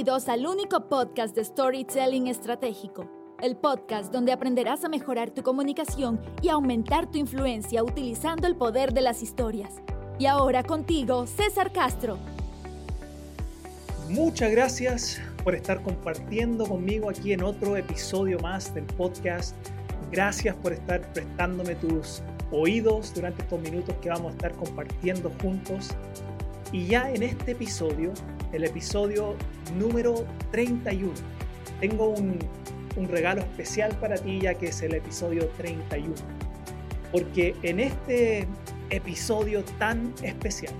Bienvenidos al único podcast de Storytelling Estratégico, el podcast donde aprenderás a mejorar tu comunicación y aumentar tu influencia utilizando el poder de las historias. Y ahora contigo, César Castro. Muchas gracias por estar compartiendo conmigo aquí en otro episodio más del podcast. Gracias por estar prestándome tus oídos durante estos minutos que vamos a estar compartiendo juntos. Y ya en este episodio el episodio número 31. Tengo un, un regalo especial para ti ya que es el episodio 31. Porque en este episodio tan especial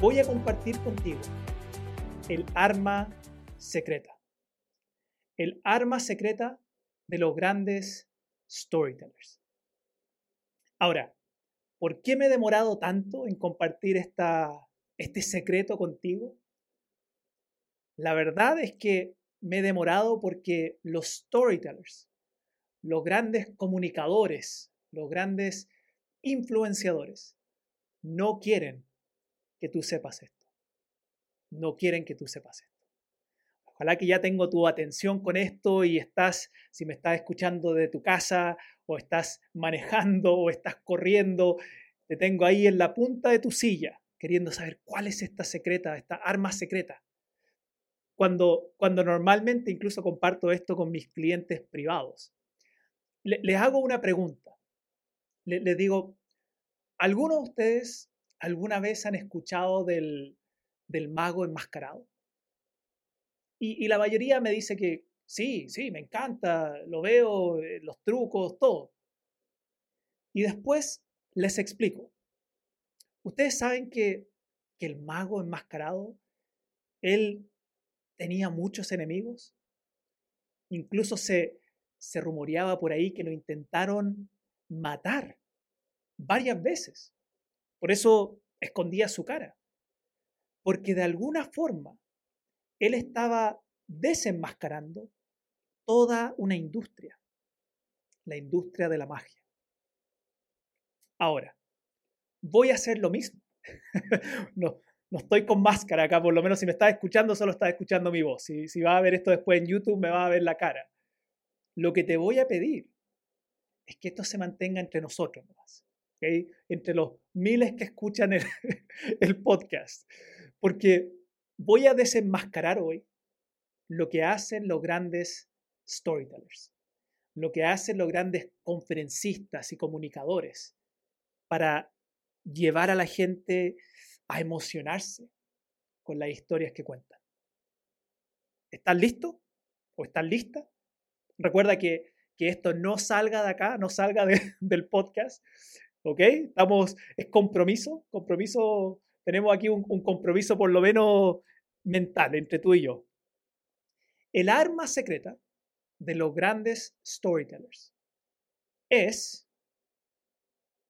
voy a compartir contigo el arma secreta. El arma secreta de los grandes storytellers. Ahora, ¿por qué me he demorado tanto en compartir esta, este secreto contigo? La verdad es que me he demorado porque los storytellers, los grandes comunicadores, los grandes influenciadores, no quieren que tú sepas esto. No quieren que tú sepas esto. Ojalá que ya tengo tu atención con esto y estás, si me estás escuchando de tu casa o estás manejando o estás corriendo, te tengo ahí en la punta de tu silla queriendo saber cuál es esta secreta, esta arma secreta cuando, cuando normalmente incluso comparto esto con mis clientes privados. les hago una pregunta. les digo, ¿algunos de ustedes alguna vez han escuchado del, del mago enmascarado? Y, y, la mayoría me dice que sí, sí, me encanta, lo veo, eh, los trucos, todo. Y después les explico. Ustedes saben que, que el mago enmascarado, él tenía muchos enemigos. Incluso se, se rumoreaba por ahí que lo intentaron matar varias veces. Por eso escondía su cara. Porque de alguna forma él estaba desenmascarando toda una industria, la industria de la magia. Ahora, voy a hacer lo mismo. no, no estoy con máscara acá, por lo menos si me estás escuchando, solo estás escuchando mi voz. Si, si vas a ver esto después en YouTube, me vas a ver la cara. Lo que te voy a pedir es que esto se mantenga entre nosotros entre los miles que escuchan el, el podcast. Porque voy a desenmascarar hoy lo que hacen los grandes storytellers, lo que hacen los grandes conferencistas y comunicadores para llevar a la gente a emocionarse con las historias que cuentan. ¿Estás listo? ¿O estás lista? Recuerda que, que esto no salga de acá, no salga del podcast. ¿Ok? Estamos, es compromiso, compromiso, tenemos aquí un, un compromiso por lo menos mental entre tú y yo. El arma secreta de los grandes storytellers es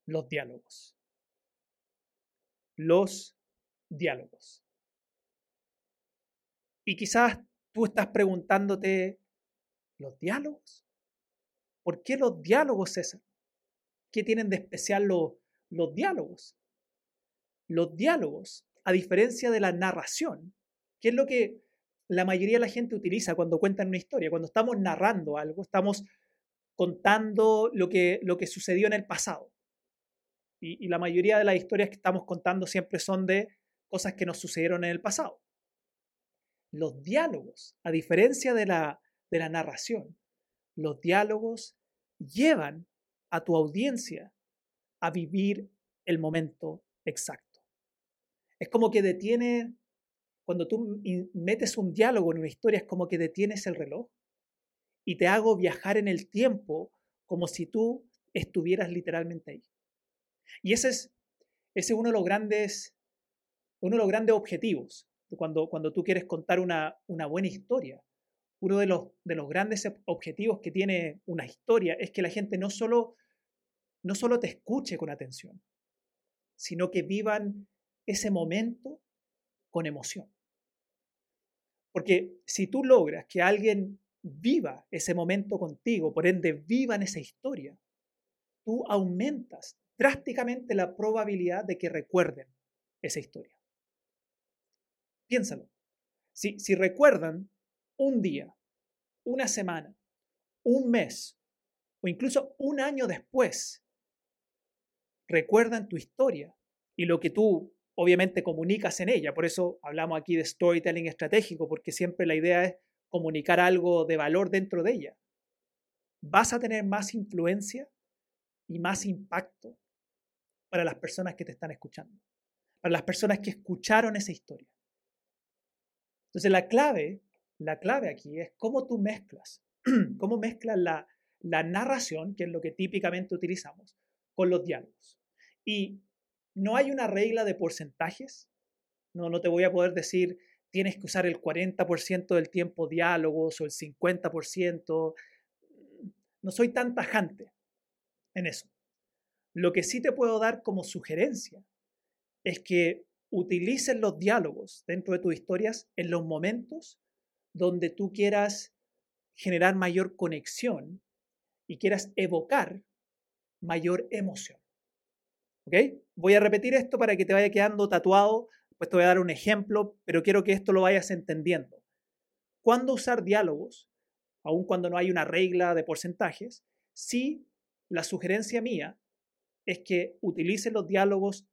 los diálogos los diálogos. Y quizás tú estás preguntándote, ¿los diálogos? ¿Por qué los diálogos, César? ¿Qué tienen de especial los, diálogos? Los diálogos, a diferencia de la narración, que es lo que la mayoría de la gente utiliza cuando cuentan una historia, cuando estamos narrando algo, estamos contando lo que, lo que sucedió en el pasado. Y, la mayoría de las historias que estamos contando siempre son de cosas que nos sucedieron en el pasado. Los diálogos, a diferencia de la, de la narración, los diálogos llevan a tu audiencia a vivir el momento exacto. Es como que detiene, cuando tú metes un diálogo en una historia, es como que detienes el reloj y te hago viajar en el tiempo como si tú estuvieras literalmente ahí. Y ese es, ese uno de los grandes, uno de los grandes objetivos cuando, cuando tú quieres contar una, una buena historia. Uno de los, de los grandes objetivos que tiene una historia es que la gente no solo, no solo te escuche con atención, sino que vivan ese momento con emoción. Porque si tú logras que alguien viva ese momento contigo, por ende vivan esa historia, tú aumentas drásticamente la probabilidad de que recuerden esa historia. Piénsalo. Si, recuerdan un día, una semana, un mes o incluso un año después, recuerdan tu historia y lo que tú obviamente comunicas en ella. Por eso hablamos aquí de storytelling estratégico, porque siempre la idea es comunicar algo de valor dentro de ella. Vas a tener más influencia y más impacto para las personas que te están escuchando, para las personas que escucharon esa historia. Entonces la clave, la clave aquí es cómo tú mezclas, cómo mezclas la, la narración, que es lo que típicamente utilizamos, con los diálogos. Y no hay una regla de porcentajes. No, no te voy a poder decir tienes que usar el 40% del tiempo diálogos o el 50%. No soy tan tajante en eso. Lo que sí te puedo dar como sugerencia es que utilices los diálogos dentro de tus historias en los momentos donde tú quieras generar mayor conexión y quieras evocar mayor emoción. ¿Ok? Voy a repetir esto para que te vaya quedando tatuado, pues te voy a dar un ejemplo, pero quiero que esto lo vayas entendiendo. ¿Cuándo usar diálogos? Aun cuando no hay una regla de porcentajes, sí, la sugerencia mía es que utilices los diálogos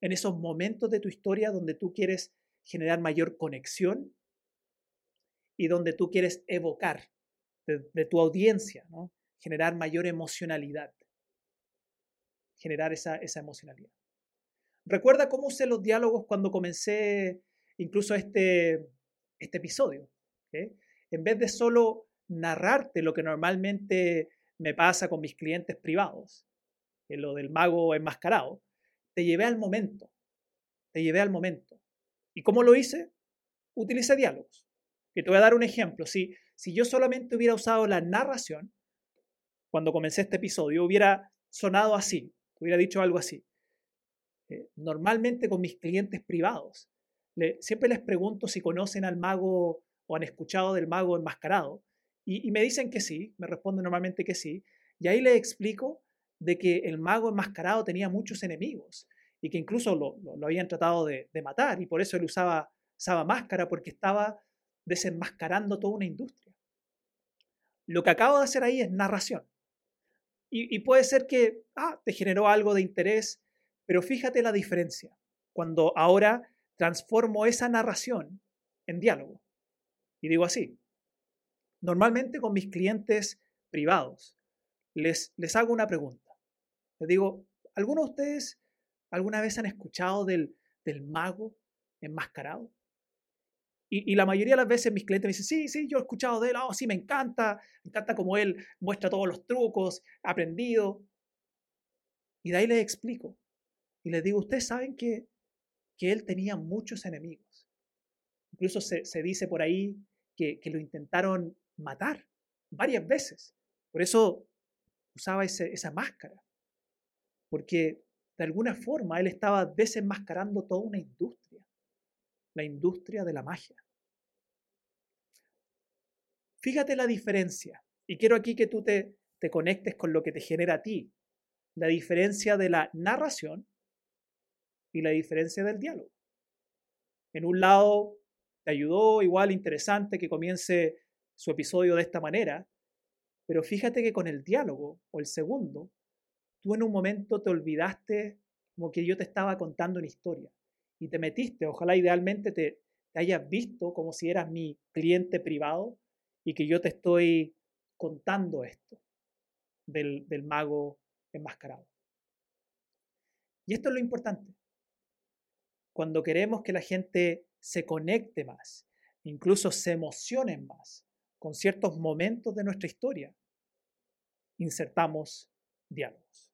en esos momentos de tu historia donde tú quieres generar mayor conexión y donde tú quieres evocar de, tu audiencia, ¿no? generar mayor emocionalidad generar esa, emocionalidad. Recuerda cómo usé los diálogos cuando comencé incluso este, este episodio. En vez de solo narrarte lo que normalmente me pasa con mis clientes privados, lo del mago enmascarado, te llevé al momento, te llevé al momento. ¿Y cómo lo hice? Utilicé diálogos. Que te voy a dar un ejemplo. Si, si yo solamente hubiera usado la narración, cuando comencé este episodio, hubiera sonado así hubiera dicho algo así. Eh, normalmente con mis clientes privados, siempre les pregunto si conocen al mago o han escuchado del mago enmascarado. Y, me dicen que sí, me responden normalmente que sí. Y ahí les explico de que el mago enmascarado tenía muchos enemigos y que incluso lo, habían tratado de, matar y por eso él usaba, usaba máscara porque estaba desenmascarando toda una industria. Lo que acabo de hacer ahí es narración. Y, puede ser que ah, te generó algo de interés, pero fíjate la diferencia cuando ahora transformo esa narración en diálogo. Y digo así, normalmente con mis clientes privados les, les hago una pregunta. Les digo, ¿alguno de ustedes alguna vez han escuchado del, del mago enmascarado? Y, la mayoría de las veces mis clientes me dicen, sí, sí, yo he escuchado de él, oh, sí, me encanta, me encanta cómo él muestra todos los trucos, aprendido. Y de ahí les explico. Y les digo, ustedes saben que, que él tenía muchos enemigos. Incluso se, dice por ahí que, que, lo intentaron matar varias veces. Por eso usaba esa máscara. Porque de alguna forma él estaba desenmascarando toda una industria la industria de la magia. Fíjate la diferencia, y quiero aquí que tú te, te conectes con lo que te genera a ti, la diferencia de la narración y la diferencia del diálogo. En un lado, te ayudó igual interesante que comience su episodio de esta manera, pero fíjate que con el diálogo, o el segundo, tú en un momento te olvidaste como que yo te estaba contando una historia y te metiste, ojalá idealmente te, hayas visto como si eras mi cliente privado y que yo te estoy contando esto del, del mago enmascarado. Y esto es lo importante. Cuando queremos que la gente se conecte más, incluso se emocione más con ciertos momentos de nuestra historia, insertamos diálogos.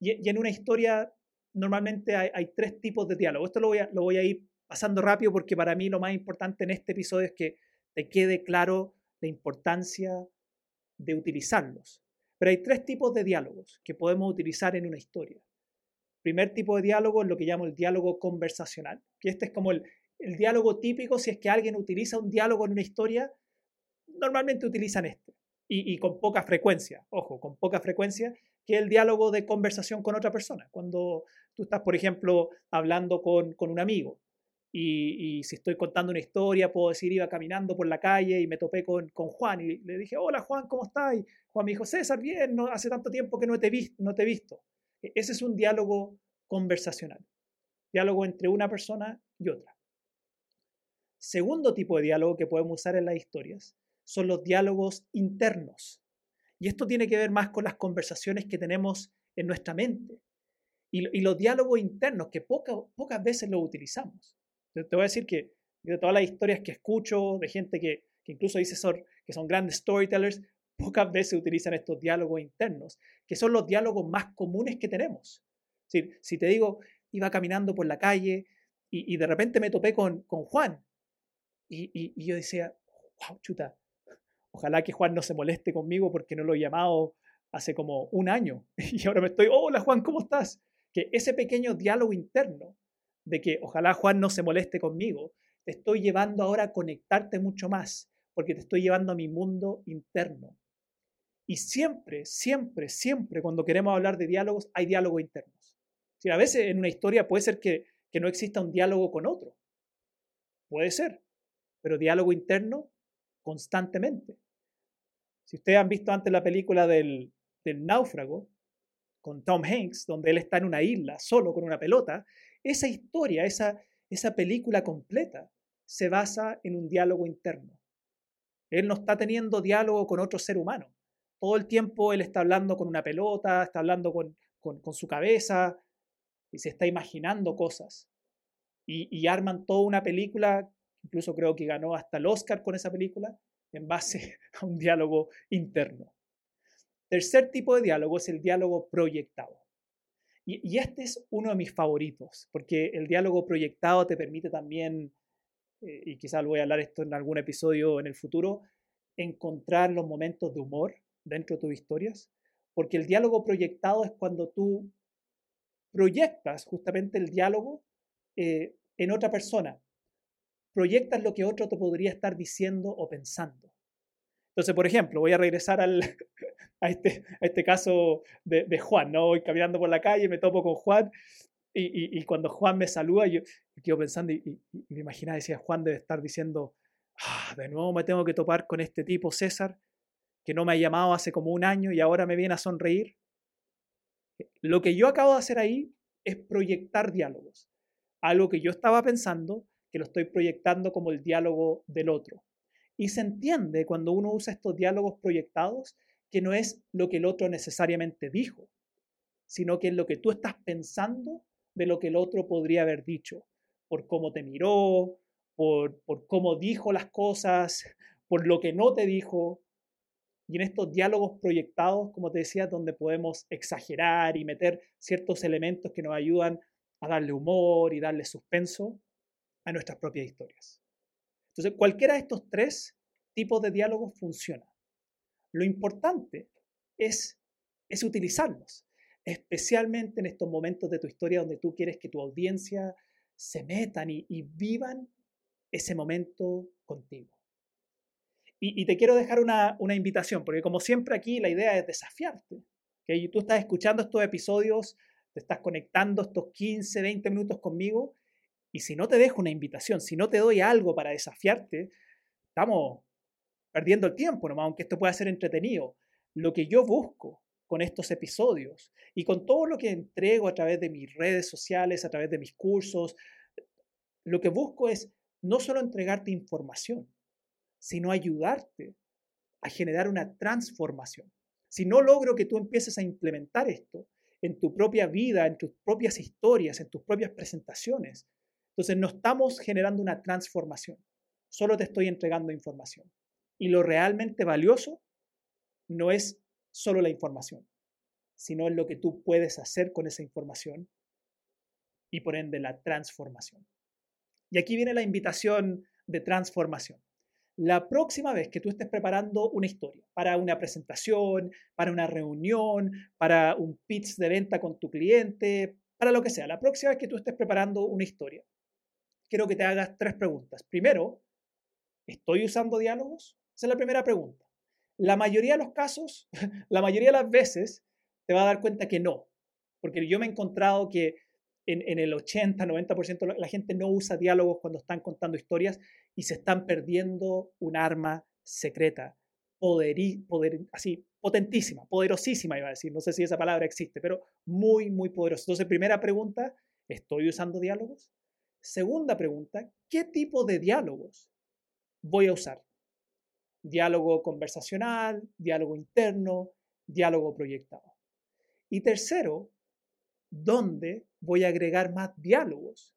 Y, en una historia normalmente hay, tres tipos de diálogo. Esto lo voy, a, lo voy a ir pasando rápido porque para mí lo más importante en este episodio es que te quede claro la importancia de utilizarlos. Pero hay tres tipos de diálogos que podemos utilizar en una historia. primer tipo de diálogo es lo que llamo el diálogo conversacional, que este es como el, el diálogo típico, si es que alguien utiliza un diálogo en una historia, normalmente utilizan este, y, y con poca frecuencia, ojo, con poca frecuencia, que el diálogo de conversación con otra persona. Cuando tú estás, por ejemplo, hablando con, un amigo Y, si estoy contando una historia, puedo decir, iba caminando por la calle y me topé con, con Juan y le dije, hola Juan, ¿cómo estás? Y Juan me dijo, César, bien, no, hace tanto tiempo que no te, visto, no te he visto. Ese es un diálogo conversacional, diálogo entre una persona y otra. Segundo tipo de diálogo que podemos usar en las historias son los diálogos internos. Y esto tiene que ver más con las conversaciones que tenemos en nuestra mente y, los diálogos internos que pocas veces los utilizamos. Te, voy a decir que de todas las historias que escucho de gente que, incluso dice que son grandes storytellers, pocas veces utilizan estos diálogos internos, que son los diálogos más comunes que tenemos. Si, si te digo, iba caminando por la calle y, de repente me topé con, con Juan y, y, yo decía, wow, chuta, ojalá que Juan no se moleste conmigo porque no lo he llamado hace como un año y ahora me estoy, hola Juan, ¿cómo estás? Que ese pequeño diálogo interno de que ojalá Juan no se moleste conmigo, te estoy llevando ahora a conectarte mucho más, porque te estoy llevando a mi mundo interno. Y siempre, siempre, siempre cuando queremos hablar de diálogos, hay diálogos internos. Si a veces en una historia puede ser que, que no exista un diálogo con otro. Puede ser. Pero diálogo interno constantemente. Si ustedes han visto antes la película del, del náufrago con Tom Hanks, donde él está en una isla solo con una pelota, esa historia, esa, esa película completa, se basa en un diálogo interno. Él no está teniendo diálogo con otro ser humano. Todo el tiempo él está hablando con una pelota, está hablando con, con, su cabeza y se está imaginando cosas. Y, y, arman toda una película, incluso creo que ganó hasta el Oscar con esa película, en base a un diálogo interno. Tercer tipo de diálogo es el diálogo proyectado. Y, este es uno de mis favoritos, porque el diálogo proyectado te permite también, eh, y quizás lo voy a hablar esto en algún episodio en el futuro, encontrar los momentos de humor dentro de tus historias, porque el diálogo proyectado es cuando tú proyectas justamente el diálogo eh, en otra persona, proyectas lo que otro te podría estar diciendo o pensando. Entonces, por ejemplo, voy a regresar al, a este, a este caso de, Juan, ¿no? Voy caminando por la calle, me topo con Juan y, y, cuando Juan me saluda, yo, quedo pensando y, me imaginaba, decía, Juan debe estar diciendo, ah, de nuevo me tengo que topar con este tipo, César, que no me ha llamado hace como un año y ahora me viene a sonreír. Lo que yo acabo de hacer ahí es proyectar diálogos. Algo que yo estaba pensando, que lo estoy proyectando como el diálogo del otro. Y se entiende cuando uno usa estos diálogos proyectados que no es lo que el otro necesariamente dijo, sino que es lo que tú estás pensando de lo que el otro podría haber dicho, por cómo te miró, por, por cómo dijo las cosas, por lo que no te dijo. Y en estos diálogos proyectados, como te decía, donde podemos exagerar y meter ciertos elementos que nos ayudan a darle humor y darle suspenso a nuestras propias historias. Entonces, cualquiera de estos tres tipos de diálogos funciona. Lo importante es, es utilizarlos, especialmente en estos momentos de tu historia donde tú quieres que tu audiencia se metan y, vivan ese momento contigo. Y, te quiero dejar una, una, invitación, porque como siempre aquí la idea es desafiarte. que Tú estás escuchando estos episodios, te estás conectando estos 15, 20 minutos conmigo, y si no te dejo una invitación, si no te doy algo para desafiarte, estamos perdiendo el tiempo nomás, aunque esto pueda ser entretenido. Lo que yo busco con estos episodios y con todo lo que entrego a través de mis redes sociales, a través de mis cursos, lo que busco es no solo entregarte información, sino ayudarte a generar una transformación. Si no logro que tú empieces a implementar esto en tu propia vida, en tus propias historias, en tus propias presentaciones, entonces no estamos generando una transformación, solo te estoy entregando información. Y lo realmente valioso no es solo la información, sino es lo que tú puedes hacer con esa información y por ende la transformación. Y aquí viene la invitación de transformación. La próxima vez que tú estés preparando una historia para una presentación, para una reunión, para un pitch de venta con tu cliente, para lo que sea, la próxima vez que tú estés preparando una historia, quiero que te hagas tres preguntas. Primero, ¿estoy usando diálogos? Esa es la primera pregunta. La mayoría de los casos, la mayoría de las veces, te va a dar cuenta que no. Porque yo me he encontrado que en, el 80, 90% la gente no usa diálogos cuando están contando historias y se están perdiendo un arma secreta, poder, poder, así, potentísima, poderosísima, iba a decir, no sé si esa palabra existe, pero muy, muy poderosa. Entonces, primera pregunta, ¿estoy usando diálogos? Segunda pregunta, ¿qué tipo de diálogos voy a usar? Diálogo conversacional, diálogo interno, diálogo proyectado. Y tercero, ¿dónde voy a agregar más diálogos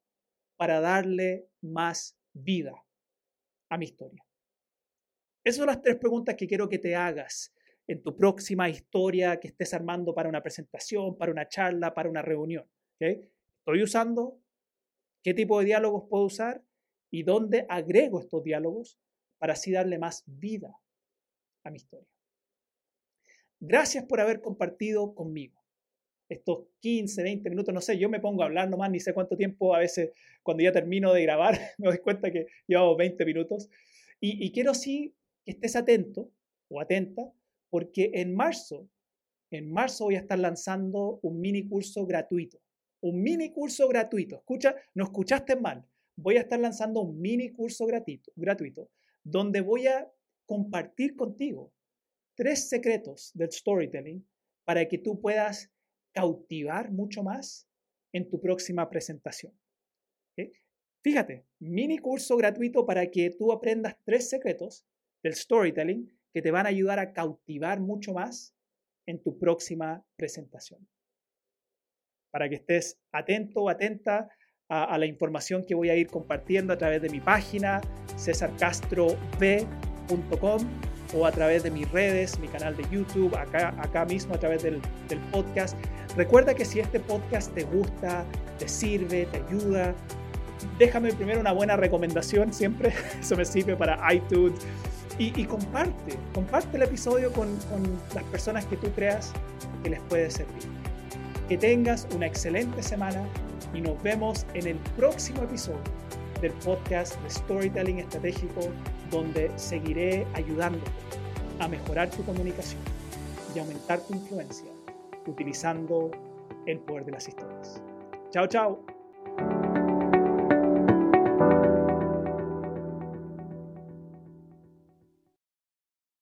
para darle más vida a mi historia? Esas son las tres preguntas que quiero que te hagas en tu próxima historia que estés armando para una presentación, para una charla, para una reunión. ¿Estoy usando? ¿Qué tipo de diálogos puedo usar? ¿Y dónde agrego estos diálogos para así darle más vida a mi historia? Gracias por haber compartido conmigo estos 15, 20 minutos, no sé, yo me pongo a hablar nomás, ni sé cuánto tiempo, a veces cuando ya termino de grabar me doy cuenta que llevamos 20 minutos. Y, y quiero sí que estés atento o atenta, porque en marzo, en marzo voy a estar lanzando un mini curso gratuito. Un mini curso gratuito. Escucha, no escuchaste mal. Voy a estar lanzando un mini curso gratuito, gratuito donde voy a compartir contigo tres secretos del storytelling para que tú puedas cautivar mucho más en tu próxima presentación. Fíjate, mini curso gratuito para que tú aprendas tres secretos del storytelling que te van a ayudar a cautivar mucho más en tu próxima presentación. Para que estés atento o atenta a, la información que voy a ir compartiendo a través de mi página cesarcastrov.com o a través de mis redes, mi canal de YouTube, acá, acá mismo a través del, podcast. Recuerda que si este podcast te gusta, te sirve, te ayuda, déjame primero una buena recomendación siempre, eso me sirve para iTunes. Y, comparte, comparte el episodio con, con las personas que tú creas que les puede servir. Que tengas una excelente semana y nos vemos en el próximo episodio del podcast de Storytelling Estratégico, donde seguiré ayudándote a mejorar tu comunicación y aumentar tu influencia utilizando el poder de las historias. Chao, chao.